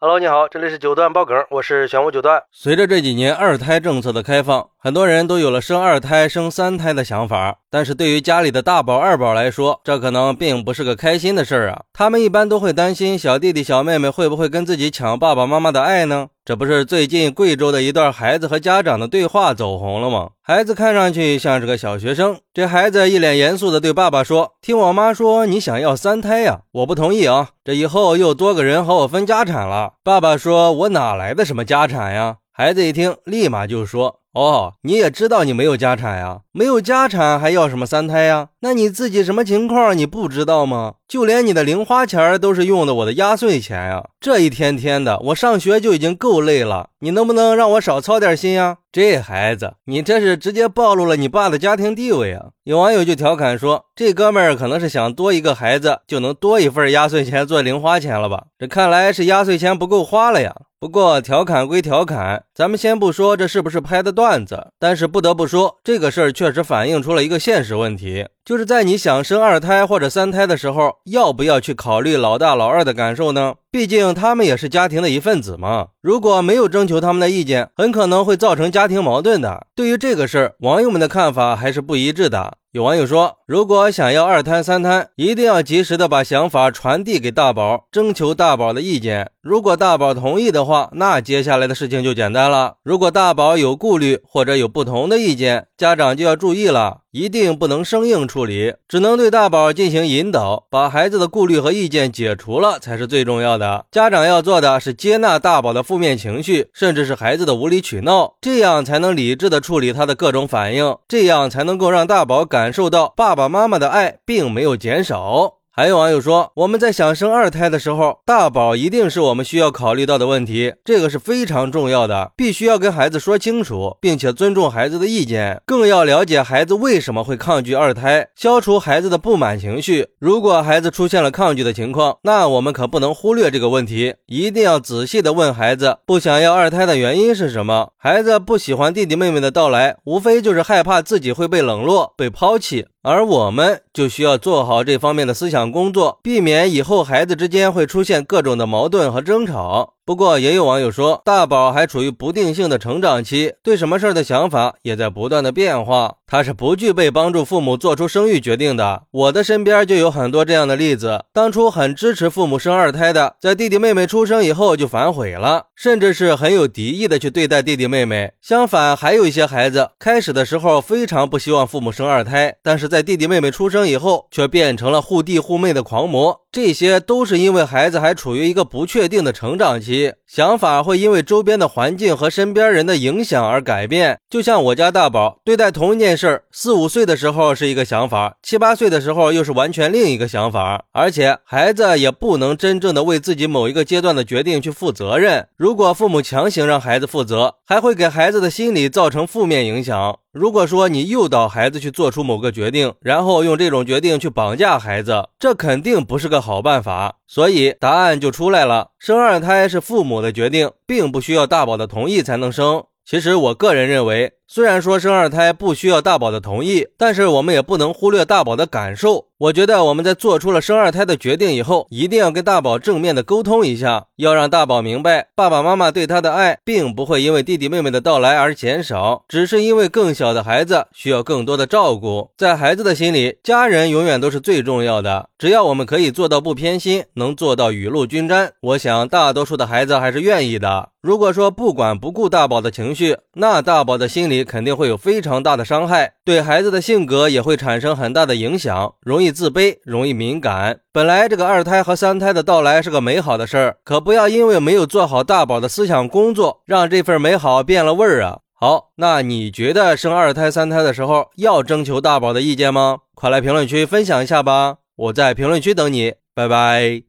Hello，你好，这里是九段爆梗，我是玄武九段。随着这几年二胎政策的开放，很多人都有了生二胎、生三胎的想法。但是对于家里的大宝、二宝来说，这可能并不是个开心的事儿啊。他们一般都会担心小弟弟、小妹妹会不会跟自己抢爸爸妈妈的爱呢？这不是最近贵州的一段孩子和家长的对话走红了吗？孩子看上去像是个小学生，这孩子一脸严肃的对爸爸说：“听我妈说你想要三胎呀，我不同意啊，这以后又多个人和我分家产了。”爸爸说：“我哪来的什么家产呀？”孩子一听，立马就说。哦，你也知道你没有家产呀，没有家产还要什么三胎呀？那你自己什么情况你不知道吗？就连你的零花钱都是用的我的压岁钱呀！这一天天的，我上学就已经够累了，你能不能让我少操点心呀？这孩子，你这是直接暴露了你爸的家庭地位啊！有网友就调侃说，这哥们儿可能是想多一个孩子就能多一份压岁钱做零花钱了吧？这看来是压岁钱不够花了呀。不过调侃归调侃，咱们先不说这是不是拍的段子，但是不得不说，这个事儿确实反映出了一个现实问题。就是在你想生二胎或者三胎的时候，要不要去考虑老大老二的感受呢？毕竟他们也是家庭的一份子嘛。如果没有征求他们的意见，很可能会造成家庭矛盾的。对于这个事儿，网友们的看法还是不一致的。有网友说，如果想要二胎三胎，一定要及时的把想法传递给大宝，征求大宝的意见。如果大宝同意的话，那接下来的事情就简单了。如果大宝有顾虑或者有不同的意见，家长就要注意了。一定不能生硬处理，只能对大宝进行引导，把孩子的顾虑和意见解除了才是最重要的。家长要做的是接纳大宝的负面情绪，甚至是孩子的无理取闹，这样才能理智的处理他的各种反应，这样才能够让大宝感受到爸爸妈妈的爱并没有减少。还有网友说，我们在想生二胎的时候，大宝一定是我们需要考虑到的问题，这个是非常重要的，必须要跟孩子说清楚，并且尊重孩子的意见，更要了解孩子为什么会抗拒二胎，消除孩子的不满情绪。如果孩子出现了抗拒的情况，那我们可不能忽略这个问题，一定要仔细的问孩子不想要二胎的原因是什么。孩子不喜欢弟弟妹妹的到来，无非就是害怕自己会被冷落、被抛弃。而我们就需要做好这方面的思想工作，避免以后孩子之间会出现各种的矛盾和争吵。不过，也有网友说，大宝还处于不定性的成长期，对什么事儿的想法也在不断的变化。他是不具备帮助父母做出生育决定的。我的身边就有很多这样的例子：当初很支持父母生二胎的，在弟弟妹妹出生以后就反悔了，甚至是很有敌意的去对待弟弟妹妹。相反，还有一些孩子，开始的时候非常不希望父母生二胎，但是在弟弟妹妹出生以后，却变成了护弟护妹的狂魔。这些都是因为孩子还处于一个不确定的成长期，想法会因为周边的环境和身边人的影响而改变。就像我家大宝对待同一件事，四五岁的时候是一个想法，七八岁的时候又是完全另一个想法。而且孩子也不能真正的为自己某一个阶段的决定去负责任。如果父母强行让孩子负责，还会给孩子的心理造成负面影响。如果说你诱导孩子去做出某个决定，然后用这种决定去绑架孩子，这肯定不是个好办法。所以答案就出来了：生二胎是父母我的决定，并不需要大宝的同意才能生。其实我个人认为。虽然说生二胎不需要大宝的同意，但是我们也不能忽略大宝的感受。我觉得我们在做出了生二胎的决定以后，一定要跟大宝正面的沟通一下，要让大宝明白，爸爸妈妈对他的爱并不会因为弟弟妹妹的到来而减少，只是因为更小的孩子需要更多的照顾。在孩子的心里，家人永远都是最重要的。只要我们可以做到不偏心，能做到雨露均沾，我想大多数的孩子还是愿意的。如果说不管不顾大宝的情绪，那大宝的心里肯定会有非常大的伤害，对孩子的性格也会产生很大的影响，容易自卑，容易敏感。本来这个二胎和三胎的到来是个美好的事儿，可不要因为没有做好大宝的思想工作，让这份美好变了味儿啊！好，那你觉得生二胎、三胎的时候要征求大宝的意见吗？快来评论区分享一下吧，我在评论区等你，拜拜。